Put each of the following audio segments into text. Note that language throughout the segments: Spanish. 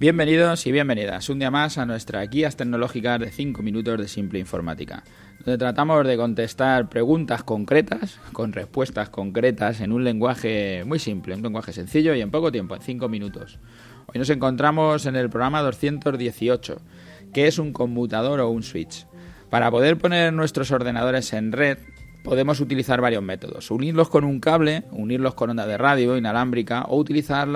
Bienvenidos y bienvenidas un día más a nuestra guías tecnológicas de 5 minutos de simple informática, donde tratamos de contestar preguntas concretas con respuestas concretas en un lenguaje muy simple, un lenguaje sencillo y en poco tiempo, en 5 minutos. Hoy nos encontramos en el programa 218, que es un conmutador o un switch. Para poder poner nuestros ordenadores en red, podemos utilizar varios métodos. Unirlos con un cable, unirlos con onda de radio inalámbrica o utilizar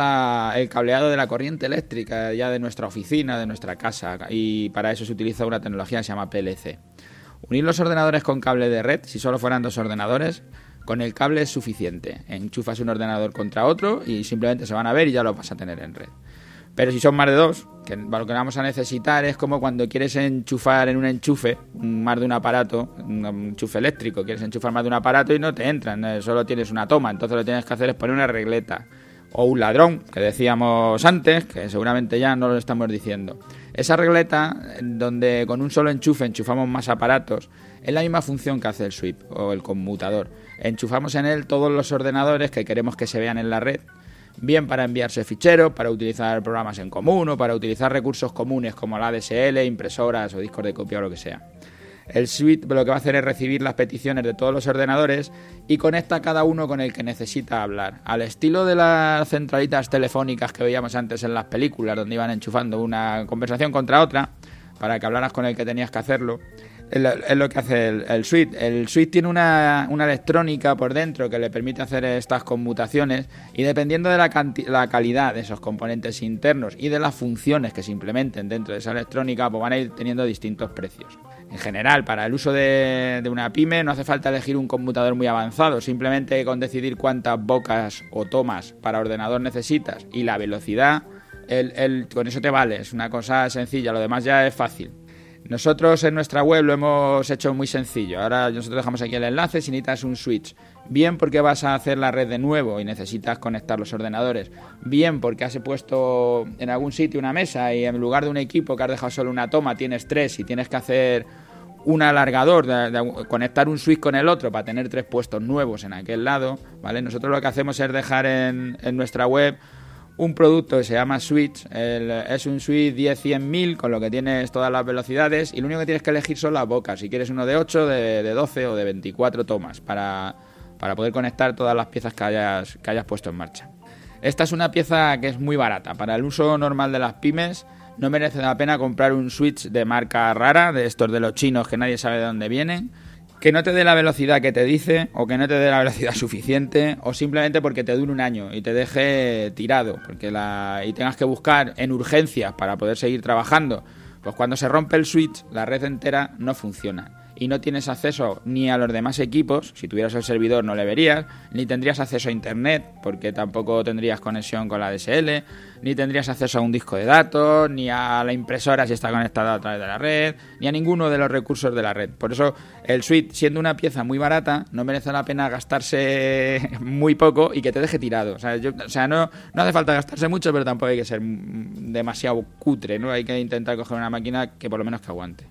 el cableado de la corriente eléctrica ya de nuestra oficina, de nuestra casa. Y para eso se utiliza una tecnología que se llama PLC. Unir los ordenadores con cable de red, si solo fueran dos ordenadores, con el cable es suficiente. Enchufas un ordenador contra otro y simplemente se van a ver y ya lo vas a tener en red. Pero si son más de dos, que lo que vamos a necesitar es como cuando quieres enchufar en un enchufe más de un aparato, un enchufe eléctrico, quieres enchufar más de un aparato y no te entran, eh, solo tienes una toma, entonces lo que tienes que hacer es poner una regleta. O un ladrón, que decíamos antes, que seguramente ya no lo estamos diciendo. Esa regleta, donde con un solo enchufe enchufamos más aparatos, es la misma función que hace el sweep o el conmutador. Enchufamos en él todos los ordenadores que queremos que se vean en la red bien para enviarse ficheros, para utilizar programas en común o para utilizar recursos comunes como la ADSL, impresoras o discos de copia o lo que sea. El suite lo que va a hacer es recibir las peticiones de todos los ordenadores y conecta cada uno con el que necesita hablar. Al estilo de las centralitas telefónicas que veíamos antes en las películas, donde iban enchufando una conversación contra otra para que hablaras con el que tenías que hacerlo es lo que hace el, suite. El suite tiene una, electrónica por dentro que le permite hacer estas conmutaciones y dependiendo de la, calidad de esos componentes internos y de las funciones que se implementen dentro de esa electrónica, pues van a ir teniendo distintos precios. En general, para el uso de, una pyme no hace falta elegir un computador muy avanzado, simplemente con decidir cuántas bocas o tomas para ordenador necesitas y la velocidad, con eso te vale, es una cosa sencilla, lo demás ya es fácil. Nosotros en nuestra web lo hemos hecho muy sencillo. Ahora nosotros dejamos aquí el enlace si necesitas un switch. Bien porque vas a hacer la red de nuevo y necesitas conectar los ordenadores. Bien porque has puesto en algún sitio una mesa y en lugar de un equipo que has dejado solo una toma tienes tres y tienes que hacer un alargador, de, conectar un switch con el otro para tener tres puestos nuevos en aquel lado. ¿vale? Nosotros lo que hacemos es dejar en, en nuestra web un producto que se llama Switch. es un Switch 10-100.000 con lo que tienes todas las velocidades y lo único que tienes que elegir son las bocas. Si quieres uno de 8, de, 12 o de 24 tomas para, para, poder conectar todas las piezas que hayas, que hayas puesto en marcha. Esta es una pieza que es muy barata. Para el uso normal de las pymes no merece la pena comprar un Switch de marca rara, de estos de los chinos que nadie sabe de dónde vienen que no te dé la velocidad que te dice o que no te dé la velocidad suficiente o simplemente porque te dure un año y te deje tirado porque la, y tengas que buscar en urgencias para poder seguir trabajando, pues cuando se rompe el switch la red entera no funciona y no tienes acceso ni a los demás equipos, si tuvieras el servidor no le verías, ni tendrías acceso a internet porque tampoco tendrías conexión con la DSL, ni tendrías acceso a un disco de datos, ni a la impresora si está conectada a través de la red, ni a ninguno de los recursos de la red. Por eso el suite, siendo una pieza muy barata, no merece la pena gastarse muy poco y que te deje tirado. O sea, o sea no, no hace falta gastarse mucho, pero tampoco hay que ser demasiado cutre, ¿no? Hay que intentar coger una máquina que por lo menos que aguante.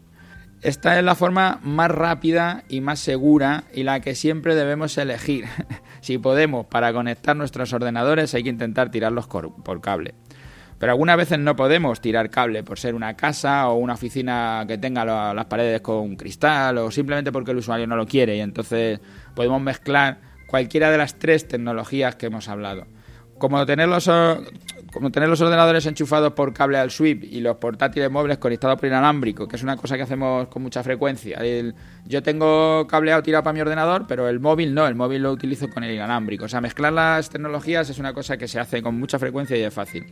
Esta es la forma más rápida y más segura y la que siempre debemos elegir. si podemos, para conectar nuestros ordenadores hay que intentar tirarlos por cable. Pero algunas veces no podemos tirar cable por ser una casa o una oficina que tenga las paredes con cristal o simplemente porque el usuario no lo quiere y entonces podemos mezclar cualquiera de las tres tecnologías que hemos hablado. Como tener los, como tener los ordenadores enchufados por cable al sweep y los portátiles móviles conectados por inalámbrico, que es una cosa que hacemos con mucha frecuencia. yo tengo cableado tirado para mi ordenador, pero el móvil no, el móvil lo utilizo con el inalámbrico. O sea, mezclar las tecnologías es una cosa que se hace con mucha frecuencia y es fácil.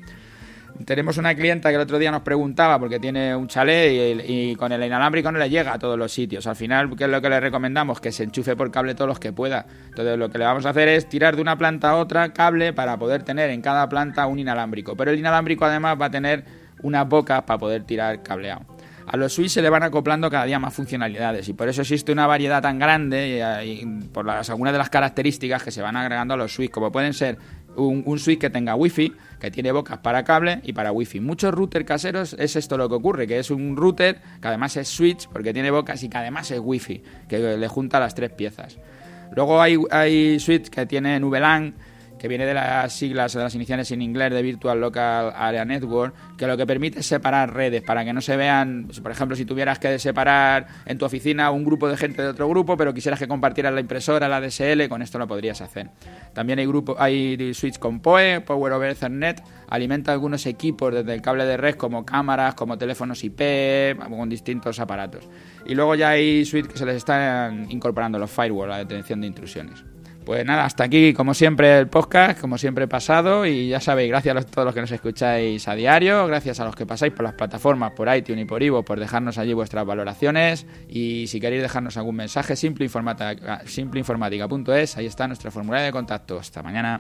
Tenemos una clienta que el otro día nos preguntaba porque tiene un chalet y, con el inalámbrico no le llega a todos los sitios. Al final, ¿qué es lo que le recomendamos? Que se enchufe por cable todos los que pueda. Entonces, lo que le vamos a hacer es tirar de una planta a otra cable para poder tener en cada planta un inalámbrico. Pero el inalámbrico además va a tener unas bocas para poder tirar cableado. A los switch se le van acoplando cada día más funcionalidades y por eso existe una variedad tan grande y, por las, algunas de las características que se van agregando a los switch, como pueden ser un, switch que tenga wifi, que tiene bocas para cable y para wifi. Muchos routers caseros es esto lo que ocurre, que es un router que además es switch porque tiene bocas y que además es wifi, que le junta las tres piezas. Luego hay, hay switch que tienen VLAN que viene de las siglas, de las iniciales en inglés de Virtual Local Area Network, que lo que permite es separar redes para que no se vean, por ejemplo, si tuvieras que separar en tu oficina un grupo de gente de otro grupo, pero quisieras que compartieran la impresora, la DSL, con esto lo podrías hacer. También hay grupo, hay switch con PoE, Power over Ethernet, alimenta algunos equipos desde el cable de red como cámaras, como teléfonos IP, con distintos aparatos. Y luego ya hay switch que se les están incorporando los firewall, la detención de intrusiones. Pues nada, hasta aquí, como siempre, el podcast, como siempre pasado. Y ya sabéis, gracias a todos los que nos escucháis a diario, gracias a los que pasáis por las plataformas, por iTunes y por Ivo, por dejarnos allí vuestras valoraciones. Y si queréis dejarnos algún mensaje, simpleinformática.es, ahí está nuestra formulario de contacto. Hasta mañana.